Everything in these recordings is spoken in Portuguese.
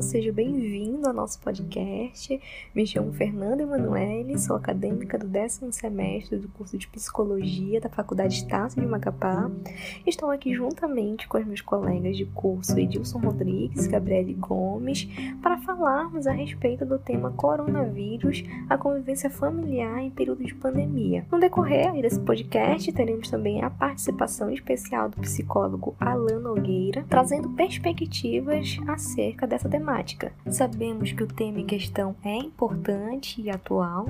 Seja bem-vindo ao nosso podcast. Me chamo Fernanda Emanuele, sou acadêmica do décimo semestre do curso de Psicologia da Faculdade Estácio de Macapá. Estou aqui juntamente com os meus colegas de curso Edilson Rodrigues e Gabriele Gomes para falarmos a respeito do tema coronavírus, a convivência familiar em período de pandemia. No decorrer desse podcast, teremos também a participação especial do psicólogo Alan Nogueira, trazendo perspectivas acerca dessa temática. Sabemos que o tema em questão é importante e atual,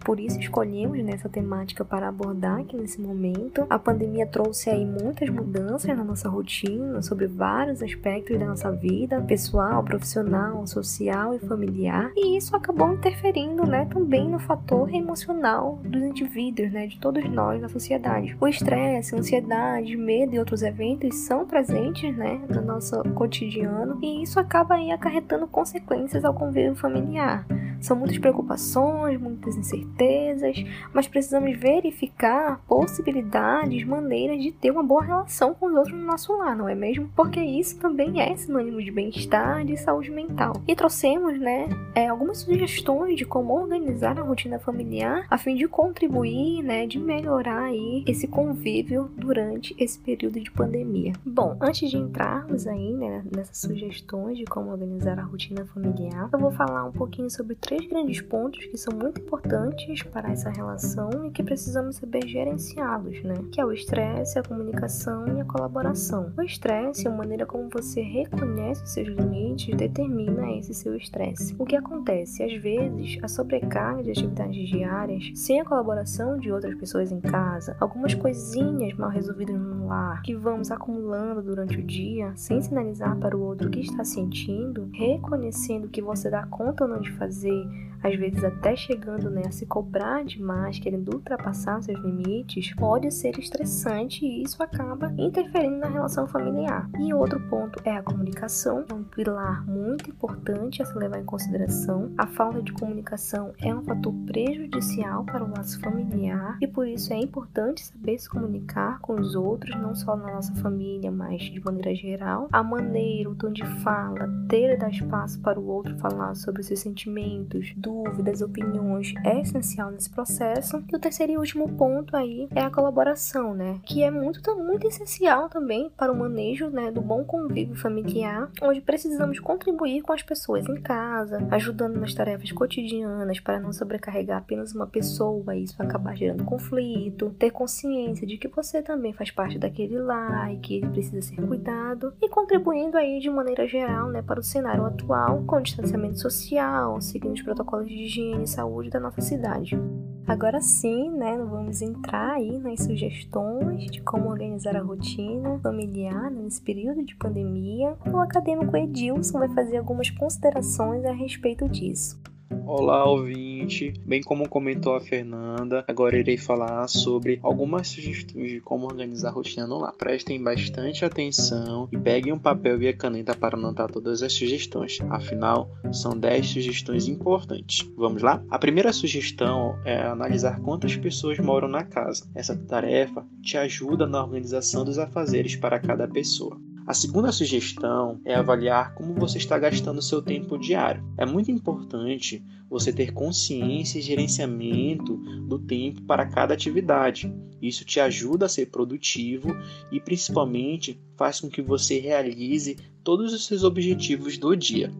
por isso escolhemos nessa temática para abordar aqui nesse momento. A pandemia trouxe aí muitas mudanças na nossa rotina, sobre vários aspectos da nossa vida, pessoal, profissional, social e familiar, e isso acabou interferindo, né, também no fator emocional dos indivíduos, né, de todos nós na sociedade. O estresse, ansiedade, medo e outros eventos são presentes, né, no nosso cotidiano, e isso acaba aí acarretando consequências ao convívio familiar. São muitas preocupações, muitas incertezas, mas precisamos verificar possibilidades, maneiras de ter uma boa relação com os outros no nosso lar, não é mesmo? Porque isso também é sinônimo de bem-estar, de saúde mental. E trouxemos, né, é, algumas sugestões de como organizar a rotina familiar a fim de contribuir, né, de melhorar aí esse convívio durante esse período de pandemia. Bom, antes de entrarmos aí, né, nessas sugestões de como organizar a rotina familiar, eu vou falar um pouquinho sobre três grandes pontos que são muito importantes para essa relação e que precisamos saber gerenciá-los, né? Que é o estresse, a comunicação e a colaboração. O estresse, a maneira como você reconhece os seus limites, determina esse seu estresse. O que acontece? Às vezes, a sobrecarga de atividades diárias, sem a colaboração de outras pessoas em casa, algumas coisinhas mal resolvidas no que vamos acumulando durante o dia, sem sinalizar para o outro o que está sentindo, reconhecendo que você dá conta ou não de fazer, às vezes até chegando né, a se cobrar demais, querendo ultrapassar seus limites, pode ser estressante e isso acaba interferindo na relação familiar. E outro ponto é a comunicação, é um pilar muito importante a se levar em consideração. A falta de comunicação é um fator prejudicial para o laço familiar e por isso é importante saber se comunicar com os outros, não só na nossa família, mas de maneira geral. A maneira, o tom de fala, ter dar espaço para o outro falar sobre seus sentimentos, dúvidas, opiniões é essencial nesse processo. E o terceiro e último ponto aí é a colaboração, né? Que é muito, muito essencial também para o manejo né, do bom convívio familiar, onde precisamos contribuir com as pessoas em casa, ajudando nas tarefas cotidianas para não sobrecarregar apenas uma pessoa e isso acabar gerando conflito, ter consciência de que você também faz parte daquele lar e que ele precisa ser cuidado e contribuindo aí de maneira geral né, para o cenário atual com distanciamento social, seguindo os protocolos protocolos de higiene e saúde da nossa cidade. Agora sim, né, vamos entrar aí nas sugestões de como organizar a rotina familiar nesse período de pandemia. O acadêmico Edilson vai fazer algumas considerações a respeito disso. Olá, ouvinte! Bem como comentou a Fernanda, agora irei falar sobre algumas sugestões de como organizar a rotina no lar. Prestem bastante atenção e peguem um papel e a caneta para anotar todas as sugestões. Afinal, são 10 sugestões importantes. Vamos lá? A primeira sugestão é analisar quantas pessoas moram na casa. Essa tarefa te ajuda na organização dos afazeres para cada pessoa. A segunda sugestão é avaliar como você está gastando seu tempo diário. É muito importante você ter consciência e gerenciamento do tempo para cada atividade. Isso te ajuda a ser produtivo e principalmente faz com que você realize todos os seus objetivos do dia.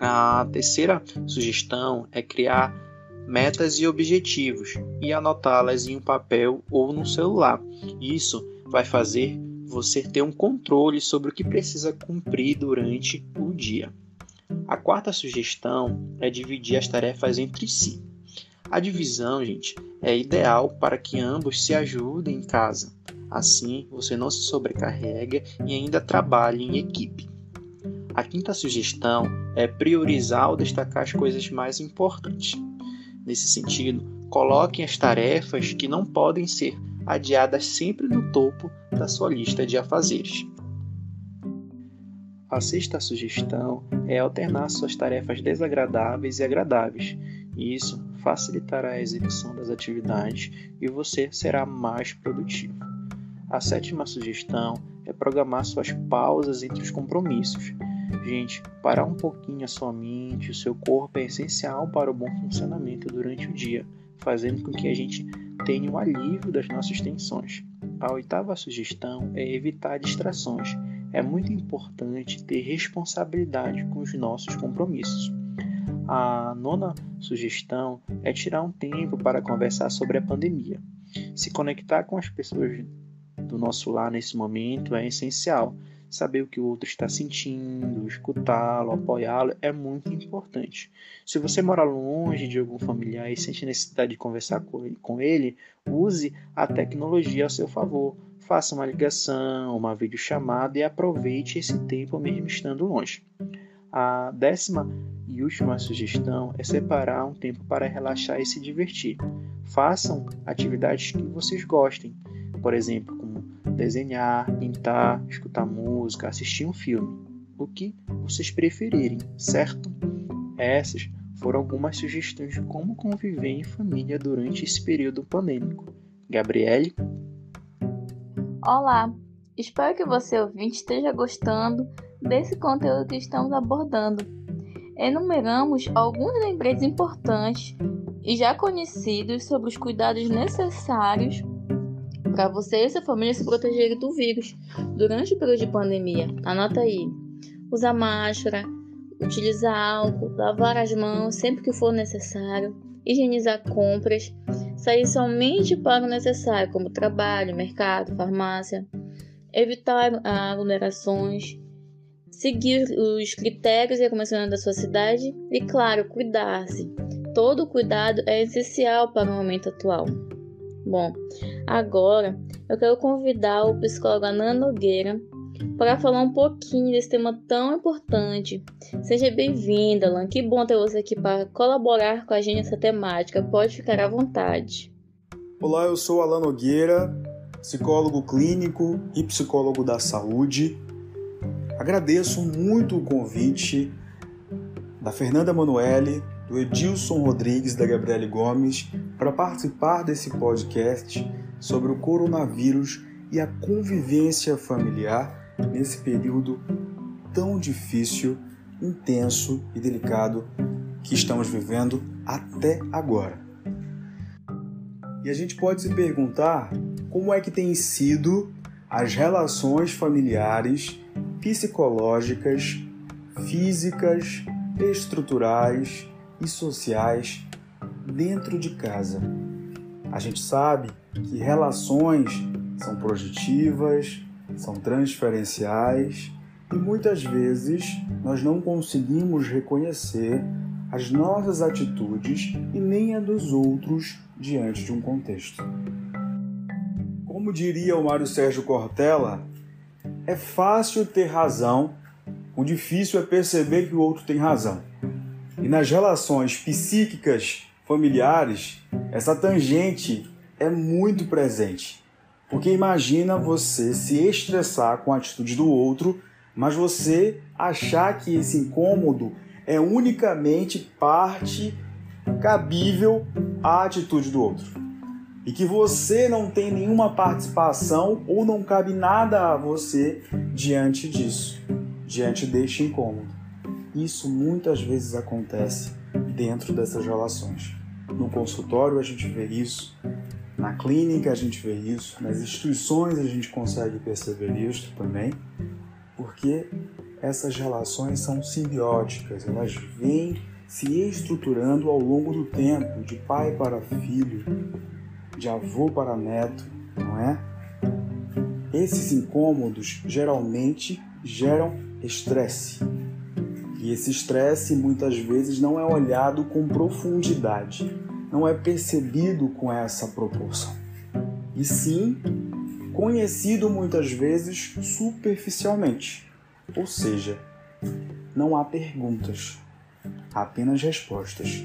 A terceira sugestão é criar metas e objetivos e anotá-las em um papel ou no celular. Isso vai fazer você ter um controle sobre o que precisa cumprir durante o dia. A quarta sugestão é dividir as tarefas entre si. A divisão, gente, é ideal para que ambos se ajudem em casa. Assim, você não se sobrecarrega e ainda trabalhe em equipe. A quinta sugestão é priorizar ou destacar as coisas mais importantes. Nesse sentido, coloquem as tarefas que não podem ser adiadas sempre no topo da sua lista de afazeres. A sexta sugestão é alternar suas tarefas desagradáveis e agradáveis. Isso facilitará a execução das atividades e você será mais produtivo. A sétima sugestão é programar suas pausas entre os compromissos. Gente, parar um pouquinho a sua mente, o seu corpo é essencial para o bom funcionamento durante o dia, fazendo com que a gente tenha o alívio das nossas tensões. A oitava sugestão é evitar distrações. É muito importante ter responsabilidade com os nossos compromissos. A nona sugestão é tirar um tempo para conversar sobre a pandemia. Se conectar com as pessoas do nosso lar nesse momento é essencial. Saber o que o outro está sentindo, escutá-lo, apoiá-lo é muito importante. Se você mora longe de algum familiar e sente necessidade de conversar com ele, use a tecnologia ao seu favor. Faça uma ligação, uma videochamada e aproveite esse tempo mesmo estando longe. A décima e última sugestão é separar um tempo para relaxar e se divertir. Façam atividades que vocês gostem, por exemplo, desenhar, pintar, escutar música, assistir um filme, o que vocês preferirem, certo? Essas foram algumas sugestões de como conviver em família durante esse período pandêmico. Gabriele? Olá! Espero que você ouvinte esteja gostando desse conteúdo que estamos abordando. Enumeramos alguns lembretes importantes e já conhecidos sobre os cuidados necessários para você e sua família se protegerem do vírus durante o período de pandemia. Anota aí: usar máscara, utilizar álcool, lavar as mãos sempre que for necessário, higienizar compras, sair somente para o necessário, como trabalho, mercado, farmácia, evitar aglomerações, seguir os critérios recomendações da sua cidade e, claro, cuidar-se. Todo cuidado é essencial para o momento atual. Bom, agora eu quero convidar o psicólogo Ana Nogueira para falar um pouquinho desse tema tão importante. Seja bem-vinda, Alan. Que bom ter você aqui para colaborar com a gente nessa temática. Pode ficar à vontade. Olá, eu sou Alan Nogueira, psicólogo clínico e psicólogo da saúde. Agradeço muito o convite da Fernanda Manuele do Edilson Rodrigues da Gabriele Gomes para participar desse podcast sobre o coronavírus e a convivência familiar nesse período tão difícil, intenso e delicado que estamos vivendo até agora. E a gente pode se perguntar como é que têm sido as relações familiares, psicológicas, físicas, estruturais e sociais dentro de casa. A gente sabe que relações são projetivas, são transferenciais e muitas vezes nós não conseguimos reconhecer as nossas atitudes e nem a dos outros diante de um contexto. Como diria o Mário Sérgio Cortella, é fácil ter razão, o difícil é perceber que o outro tem razão. E nas relações psíquicas familiares, essa tangente é muito presente. Porque imagina você se estressar com a atitude do outro, mas você achar que esse incômodo é unicamente parte cabível à atitude do outro. E que você não tem nenhuma participação ou não cabe nada a você diante disso, diante deste incômodo. Isso muitas vezes acontece dentro dessas relações. No consultório a gente vê isso, na clínica a gente vê isso, nas instituições a gente consegue perceber isso também, porque essas relações são simbióticas, elas vêm se estruturando ao longo do tempo, de pai para filho, de avô para neto, não é? Esses incômodos geralmente geram estresse, e esse estresse muitas vezes não é olhado com profundidade, não é percebido com essa proporção. E sim conhecido muitas vezes superficialmente. Ou seja, não há perguntas, há apenas respostas.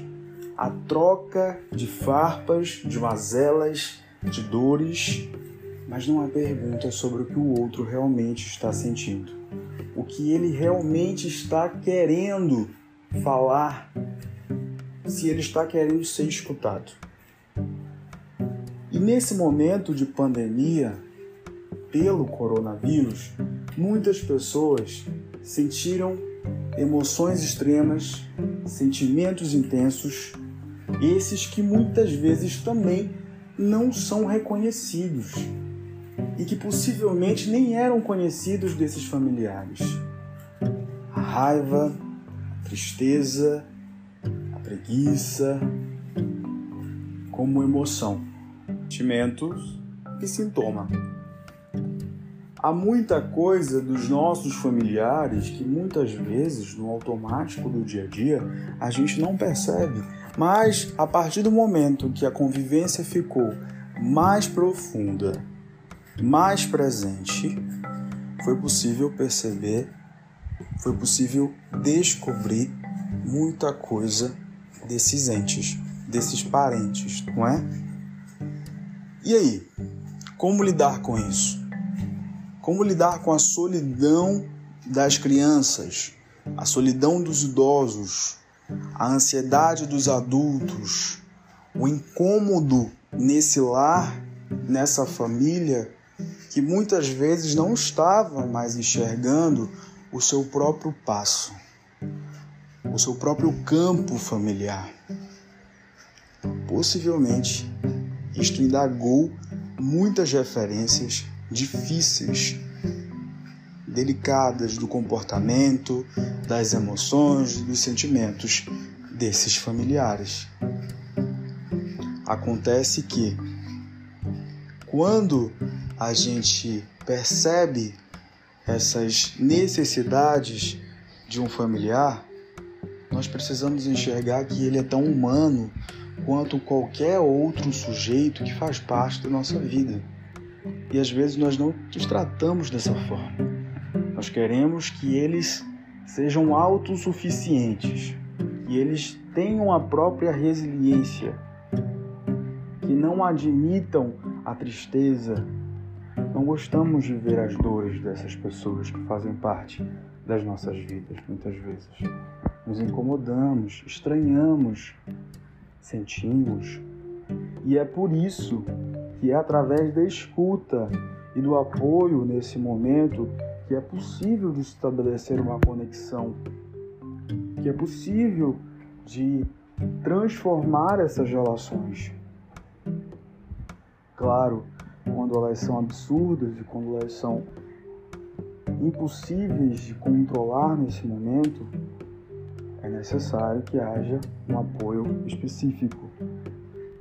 A troca de farpas, de mazelas, de dores, mas não há perguntas sobre o que o outro realmente está sentindo o que ele realmente está querendo falar, se ele está querendo ser escutado. E nesse momento de pandemia, pelo coronavírus, muitas pessoas sentiram emoções extremas, sentimentos intensos, esses que muitas vezes também não são reconhecidos e que possivelmente nem eram conhecidos desses familiares. A raiva, a tristeza, a preguiça, como emoção, sentimentos e sintoma. Há muita coisa dos nossos familiares que muitas vezes, no automático do dia a dia, a gente não percebe, mas a partir do momento que a convivência ficou mais profunda, mais presente, foi possível perceber, foi possível descobrir muita coisa desses entes, desses parentes, não é? E aí, como lidar com isso? Como lidar com a solidão das crianças, a solidão dos idosos, a ansiedade dos adultos, o incômodo nesse lar, nessa família que muitas vezes não estava mais enxergando o seu próprio passo, o seu próprio campo familiar. Possivelmente, isto indagou muitas referências difíceis, delicadas do comportamento, das emoções, dos sentimentos desses familiares. Acontece que, quando a gente percebe essas necessidades de um familiar, nós precisamos enxergar que ele é tão humano quanto qualquer outro sujeito que faz parte da nossa vida. E às vezes nós não os tratamos dessa forma. Nós queremos que eles sejam autossuficientes, que eles tenham a própria resiliência, que não admitam a tristeza. Não gostamos de ver as dores dessas pessoas que fazem parte das nossas vidas, muitas vezes. Nos incomodamos, estranhamos, sentimos. E é por isso que é através da escuta e do apoio nesse momento que é possível de estabelecer uma conexão, que é possível de transformar essas relações. Claro, quando elas são absurdas e quando elas são impossíveis de controlar nesse momento, é necessário que haja um apoio específico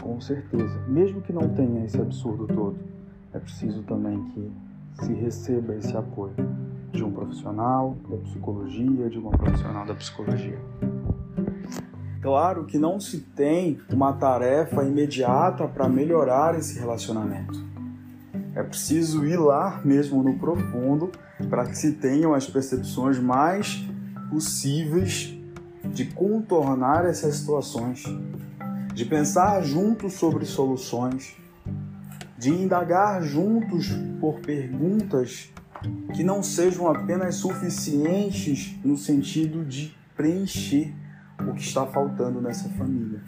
com certeza. Mesmo que não tenha esse absurdo todo, é preciso também que se receba esse apoio de um profissional da psicologia, de uma profissional da psicologia. Claro que não se tem uma tarefa imediata para melhorar esse relacionamento. É preciso ir lá mesmo no profundo para que se tenham as percepções mais possíveis de contornar essas situações de pensar juntos sobre soluções, de indagar juntos por perguntas que não sejam apenas suficientes no sentido de preencher o que está faltando nessa família,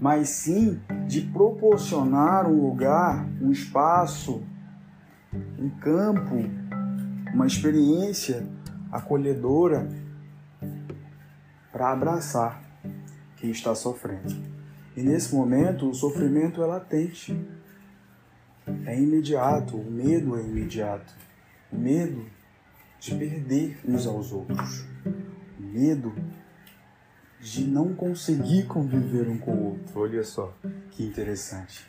mas sim de proporcionar um lugar, um espaço, um campo, uma experiência acolhedora para abraçar quem está sofrendo. E nesse momento o sofrimento é latente, é imediato, o medo é imediato. O medo de perder uns aos outros, o medo de não conseguir conviver um com o outro. Olha só que interessante.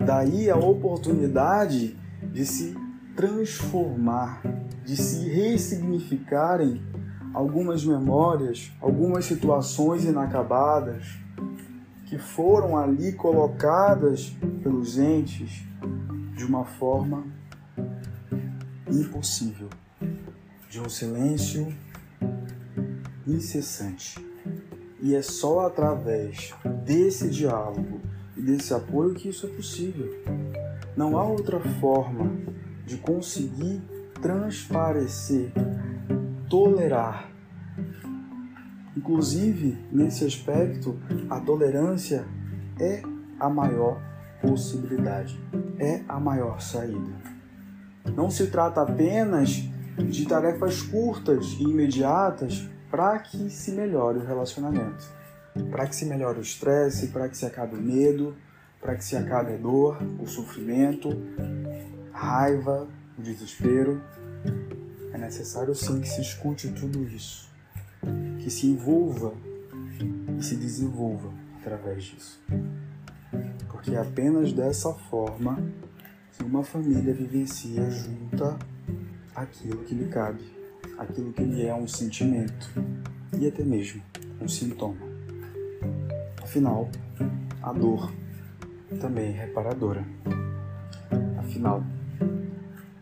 Daí a oportunidade de se transformar, de se ressignificarem algumas memórias, algumas situações inacabadas que foram ali colocadas pelos entes de uma forma impossível, de um silêncio incessante. E é só através desse diálogo e desse apoio que isso é possível. Não há outra forma de conseguir transparecer, tolerar Inclusive, nesse aspecto, a tolerância é a maior possibilidade, é a maior saída. Não se trata apenas de tarefas curtas e imediatas para que se melhore o relacionamento, para que se melhore o estresse, para que se acabe o medo, para que se acabe a dor, o sofrimento, a raiva, o desespero. É necessário sim que se escute tudo isso, que se envolva e se desenvolva através disso. Porque é apenas dessa forma que uma família vivencia junta aquilo que lhe cabe, aquilo que lhe é um sentimento e até mesmo um sintoma. Afinal, a dor também é reparadora. Afinal,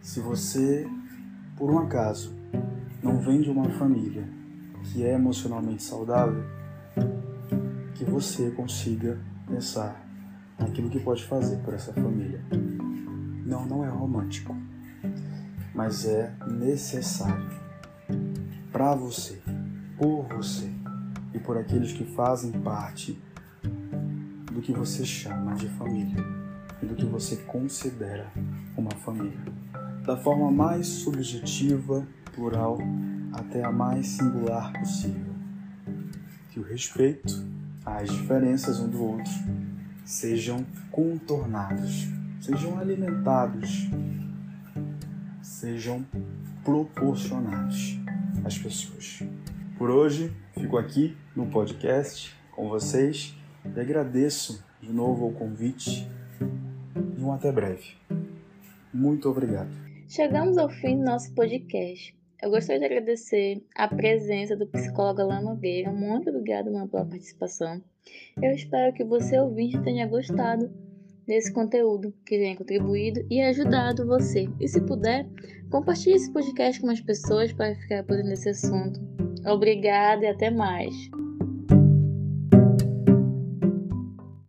se você, por um acaso, não vem de uma família que é emocionalmente saudável, que você consiga pensar naquilo que pode fazer por essa família. Não, não é romântico, mas é necessário para você, por você e por aqueles que fazem parte do que você chama de família e do que você considera uma família. Da forma mais subjetiva, plural, até a mais singular possível. Que o respeito às diferenças um do outro sejam contornados, sejam alimentados, sejam proporcionados às pessoas. Por hoje, fico aqui no podcast com vocês e agradeço de novo o convite e um até breve. Muito obrigado. Chegamos ao fim do nosso podcast. Eu gostaria de agradecer a presença do psicólogo Alan Nogueira. Muito obrigada, mano, pela participação. Eu espero que você, ouvinte, tenha gostado desse conteúdo, que tenha contribuído e ajudado você. E se puder, compartilhe esse podcast com mais pessoas para ficar por desse assunto. Obrigada e até mais.